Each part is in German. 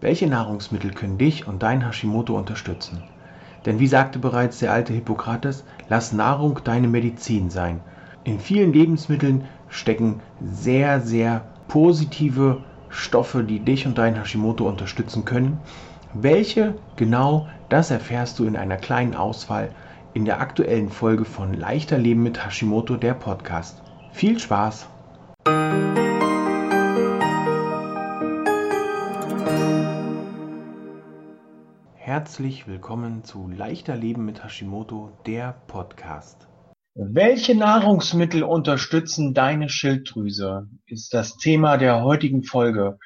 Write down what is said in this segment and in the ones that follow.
Welche Nahrungsmittel können dich und dein Hashimoto unterstützen? Denn wie sagte bereits der alte Hippokrates, lass Nahrung deine Medizin sein. In vielen Lebensmitteln stecken sehr, sehr positive Stoffe, die dich und dein Hashimoto unterstützen können. Welche genau, das erfährst du in einer kleinen Auswahl in der aktuellen Folge von Leichter Leben mit Hashimoto, der Podcast. Viel Spaß! Herzlich willkommen zu Leichter Leben mit Hashimoto, der Podcast. Welche Nahrungsmittel unterstützen deine Schilddrüse? Ist das Thema der heutigen Folge.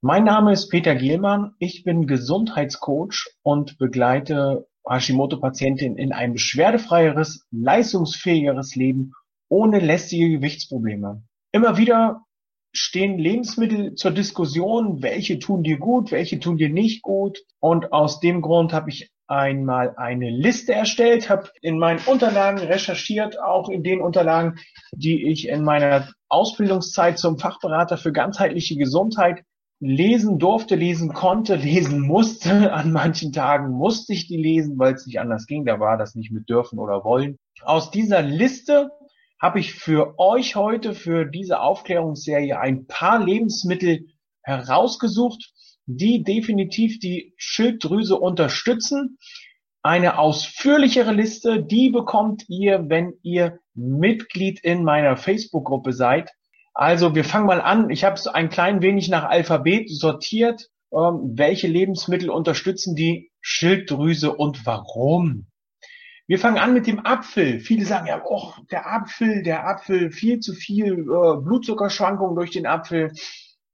Mein Name ist Peter Gielmann. Ich bin Gesundheitscoach und begleite Hashimoto-Patientinnen in ein beschwerdefreieres, leistungsfähigeres Leben ohne lästige Gewichtsprobleme. Immer wieder stehen Lebensmittel zur Diskussion, welche tun dir gut, welche tun dir nicht gut. Und aus dem Grund habe ich einmal eine Liste erstellt, habe in meinen Unterlagen recherchiert, auch in den Unterlagen, die ich in meiner Ausbildungszeit zum Fachberater für ganzheitliche Gesundheit lesen durfte, lesen konnte, lesen musste. An manchen Tagen musste ich die lesen, weil es nicht anders ging. Da war das nicht mit dürfen oder wollen. Aus dieser Liste habe ich für euch heute, für diese Aufklärungsserie, ein paar Lebensmittel herausgesucht, die definitiv die Schilddrüse unterstützen. Eine ausführlichere Liste, die bekommt ihr, wenn ihr Mitglied in meiner Facebook-Gruppe seid. Also wir fangen mal an. Ich habe es ein klein wenig nach Alphabet sortiert. Ähm, welche Lebensmittel unterstützen die Schilddrüse und warum? Wir fangen an mit dem Apfel. Viele sagen ja, oh, der Apfel, der Apfel, viel zu viel äh, Blutzuckerschwankungen durch den Apfel.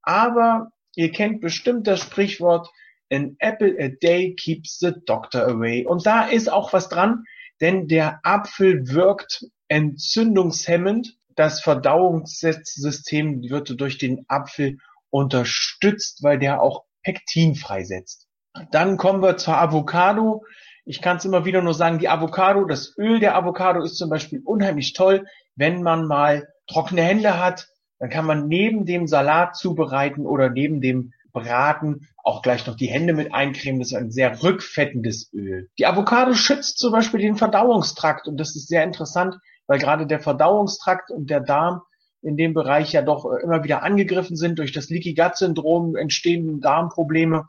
Aber ihr kennt bestimmt das Sprichwort, an apple a day keeps the doctor away. Und da ist auch was dran, denn der Apfel wirkt entzündungshemmend. Das Verdauungssystem wird durch den Apfel unterstützt, weil der auch Pektin freisetzt. Dann kommen wir zur Avocado. Ich kann es immer wieder nur sagen, die Avocado, das Öl der Avocado ist zum Beispiel unheimlich toll, wenn man mal trockene Hände hat. Dann kann man neben dem Salat zubereiten oder neben dem Braten auch gleich noch die Hände mit eincremen. Das ist ein sehr rückfettendes Öl. Die Avocado schützt zum Beispiel den Verdauungstrakt und das ist sehr interessant, weil gerade der Verdauungstrakt und der Darm in dem Bereich ja doch immer wieder angegriffen sind durch das Leaky Gut Syndrom entstehenden Darmprobleme.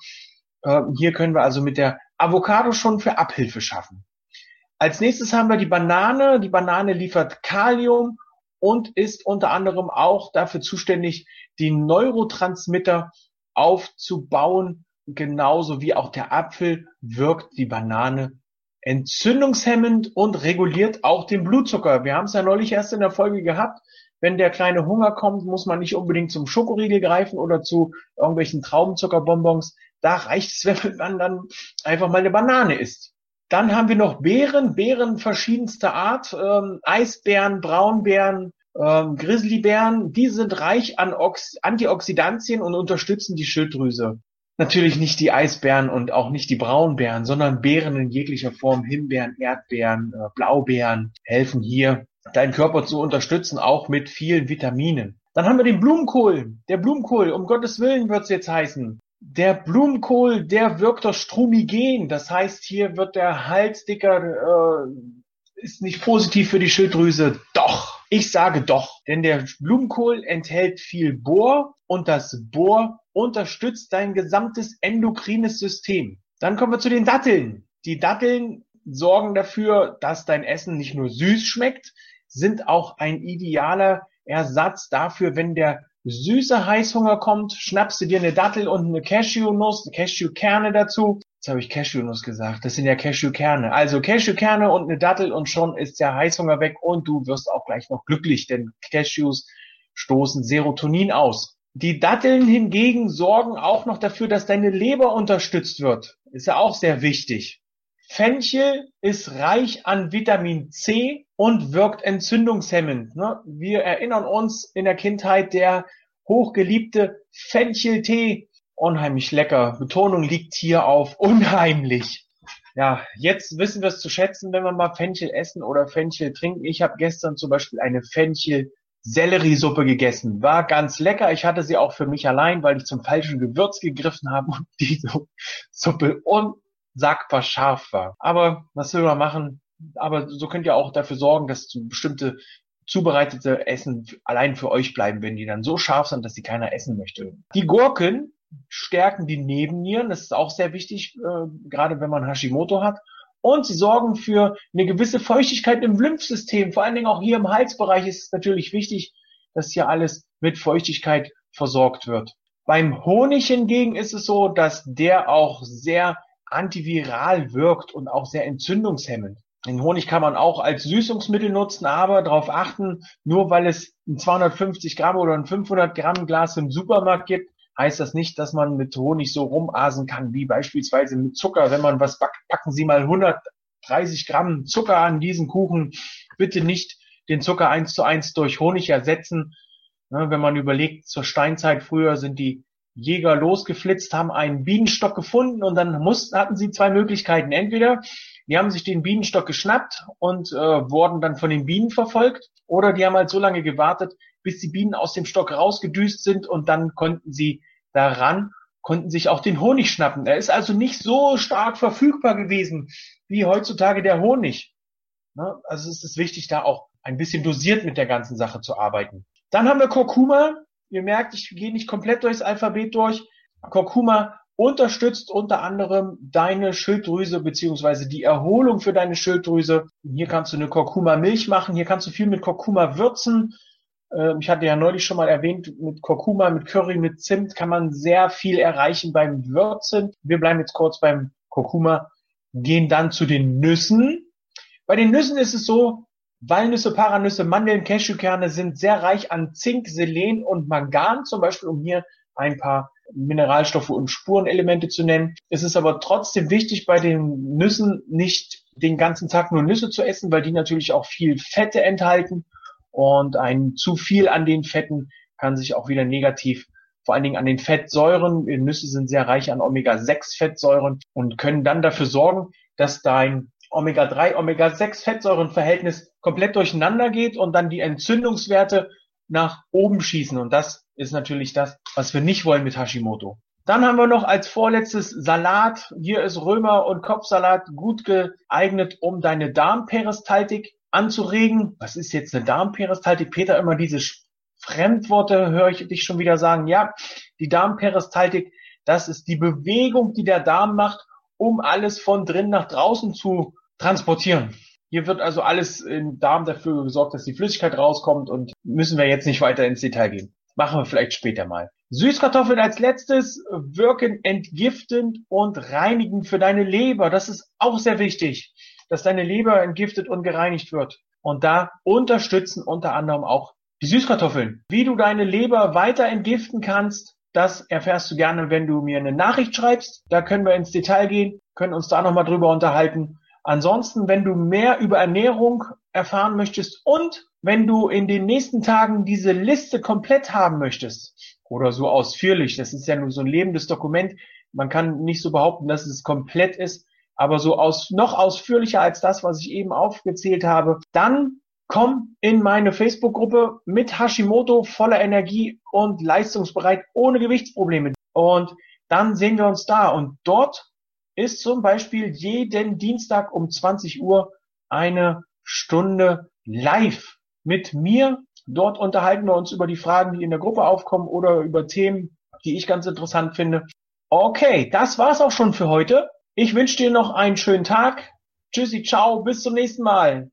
Ähm, hier können wir also mit der Avocado schon für Abhilfe schaffen. Als nächstes haben wir die Banane. Die Banane liefert Kalium und ist unter anderem auch dafür zuständig, die Neurotransmitter aufzubauen. Genauso wie auch der Apfel wirkt die Banane entzündungshemmend und reguliert auch den Blutzucker. Wir haben es ja neulich erst in der Folge gehabt. Wenn der kleine Hunger kommt, muss man nicht unbedingt zum Schokoriegel greifen oder zu irgendwelchen Traubenzuckerbonbons. Da reicht es, wenn man dann einfach mal eine Banane isst. Dann haben wir noch Beeren, Beeren verschiedenster Art, ähm, Eisbären, Braunbären, ähm, Grizzlybären. Die sind reich an Ox Antioxidantien und unterstützen die Schilddrüse. Natürlich nicht die Eisbären und auch nicht die Braunbären, sondern Beeren in jeglicher Form, Himbeeren, Erdbeeren, äh, Blaubeeren helfen hier, deinen Körper zu unterstützen, auch mit vielen Vitaminen. Dann haben wir den Blumenkohl. Der Blumenkohl, um Gottes Willen wird's jetzt heißen. Der Blumenkohl, der wirkt doch strumigen. Das heißt, hier wird der Hals dicker, äh, ist nicht positiv für die Schilddrüse. Doch, ich sage doch, denn der Blumenkohl enthält viel Bohr und das Bohr unterstützt dein gesamtes endokrines System. Dann kommen wir zu den Datteln. Die Datteln sorgen dafür, dass dein Essen nicht nur süß schmeckt, sind auch ein idealer Ersatz dafür, wenn der süßer Heißhunger kommt, schnappst du dir eine Dattel und eine Cashewnuss, eine Cashewkerne dazu. Jetzt habe ich Cashewnuss gesagt. Das sind ja Cashewkerne. Also Cashewkerne und eine Dattel und schon ist der Heißhunger weg und du wirst auch gleich noch glücklich, denn Cashews stoßen Serotonin aus. Die Datteln hingegen sorgen auch noch dafür, dass deine Leber unterstützt wird. Ist ja auch sehr wichtig. Fenchel ist reich an Vitamin C und wirkt entzündungshemmend. Ne? Wir erinnern uns in der Kindheit der hochgeliebte Fencheltee. Unheimlich lecker. Betonung liegt hier auf unheimlich. Ja, jetzt wissen wir es zu schätzen, wenn wir mal Fenchel essen oder Fenchel trinken. Ich habe gestern zum Beispiel eine Fenchel Selleriesuppe gegessen. War ganz lecker. Ich hatte sie auch für mich allein, weil ich zum falschen Gewürz gegriffen habe und die Suppe unsagbar scharf war. Aber was will man machen? Aber so könnt ihr auch dafür sorgen, dass bestimmte zubereitete Essen allein für euch bleiben, wenn die dann so scharf sind, dass sie keiner essen möchte. Die Gurken stärken die Nebennieren. Das ist auch sehr wichtig, äh, gerade wenn man Hashimoto hat. Und sie sorgen für eine gewisse Feuchtigkeit im Lymphsystem. Vor allen Dingen auch hier im Halsbereich ist es natürlich wichtig, dass hier alles mit Feuchtigkeit versorgt wird. Beim Honig hingegen ist es so, dass der auch sehr antiviral wirkt und auch sehr entzündungshemmend. Den Honig kann man auch als Süßungsmittel nutzen, aber darauf achten, nur weil es ein 250 Gramm oder ein 500 Gramm Glas im Supermarkt gibt, heißt das nicht, dass man mit Honig so rumasen kann, wie beispielsweise mit Zucker. Wenn man was backt, packen Sie mal 130 Gramm Zucker an diesen Kuchen. Bitte nicht den Zucker eins zu eins durch Honig ersetzen. Wenn man überlegt, zur Steinzeit früher sind die Jäger losgeflitzt, haben einen Bienenstock gefunden und dann mussten, hatten sie zwei Möglichkeiten. Entweder die haben sich den Bienenstock geschnappt und äh, wurden dann von den Bienen verfolgt oder die haben halt so lange gewartet, bis die Bienen aus dem Stock rausgedüst sind und dann konnten sie daran, konnten sich auch den Honig schnappen. Er ist also nicht so stark verfügbar gewesen wie heutzutage der Honig. Ne? Also es ist wichtig, da auch ein bisschen dosiert mit der ganzen Sache zu arbeiten. Dann haben wir Kurkuma. Ihr merkt, ich gehe nicht komplett durchs Alphabet durch. Kurkuma unterstützt unter anderem deine Schilddrüse beziehungsweise die Erholung für deine Schilddrüse. Hier kannst du eine Kurkuma-Milch machen. Hier kannst du viel mit Kurkuma würzen. Ähm, ich hatte ja neulich schon mal erwähnt, mit Kurkuma, mit Curry, mit Zimt kann man sehr viel erreichen beim Würzen. Wir bleiben jetzt kurz beim Kurkuma, gehen dann zu den Nüssen. Bei den Nüssen ist es so, Walnüsse, Paranüsse, Mandeln, Cashewkerne sind sehr reich an Zink, Selen und Mangan, zum Beispiel, um hier ein paar Mineralstoffe und Spurenelemente zu nennen. Es ist aber trotzdem wichtig, bei den Nüssen nicht den ganzen Tag nur Nüsse zu essen, weil die natürlich auch viel Fette enthalten und ein zu viel an den Fetten kann sich auch wieder negativ, vor allen Dingen an den Fettsäuren, Nüsse sind sehr reich an Omega-6-Fettsäuren und können dann dafür sorgen, dass dein Omega-3, Omega-6-Fettsäurenverhältnis komplett durcheinander geht und dann die Entzündungswerte nach oben schießen. Und das ist natürlich das, was wir nicht wollen mit Hashimoto. Dann haben wir noch als vorletztes Salat. Hier ist Römer- und Kopfsalat gut geeignet, um deine Darmperistaltik anzuregen. Was ist jetzt eine Darmperistaltik? Peter, immer diese Fremdworte höre ich dich schon wieder sagen. Ja, die Darmperistaltik, das ist die Bewegung, die der Darm macht, um alles von drin nach draußen zu transportieren. Hier wird also alles im Darm dafür gesorgt, dass die Flüssigkeit rauskommt und müssen wir jetzt nicht weiter ins Detail gehen. Machen wir vielleicht später mal. Süßkartoffeln als letztes wirken entgiftend und reinigend für deine Leber. Das ist auch sehr wichtig dass deine Leber entgiftet und gereinigt wird. Und da unterstützen unter anderem auch die Süßkartoffeln. Wie du deine Leber weiter entgiften kannst, das erfährst du gerne, wenn du mir eine Nachricht schreibst. Da können wir ins Detail gehen, können uns da nochmal drüber unterhalten. Ansonsten, wenn du mehr über Ernährung erfahren möchtest und wenn du in den nächsten Tagen diese Liste komplett haben möchtest oder so ausführlich, das ist ja nur so ein lebendes Dokument, man kann nicht so behaupten, dass es komplett ist, aber so aus, noch ausführlicher als das, was ich eben aufgezählt habe, dann komm in meine Facebook-Gruppe mit Hashimoto voller Energie und leistungsbereit ohne Gewichtsprobleme. Und dann sehen wir uns da. Und dort ist zum Beispiel jeden Dienstag um 20 Uhr eine Stunde live mit mir. Dort unterhalten wir uns über die Fragen, die in der Gruppe aufkommen oder über Themen, die ich ganz interessant finde. Okay, das war's auch schon für heute. Ich wünsche dir noch einen schönen Tag. Tschüssi, ciao, bis zum nächsten Mal.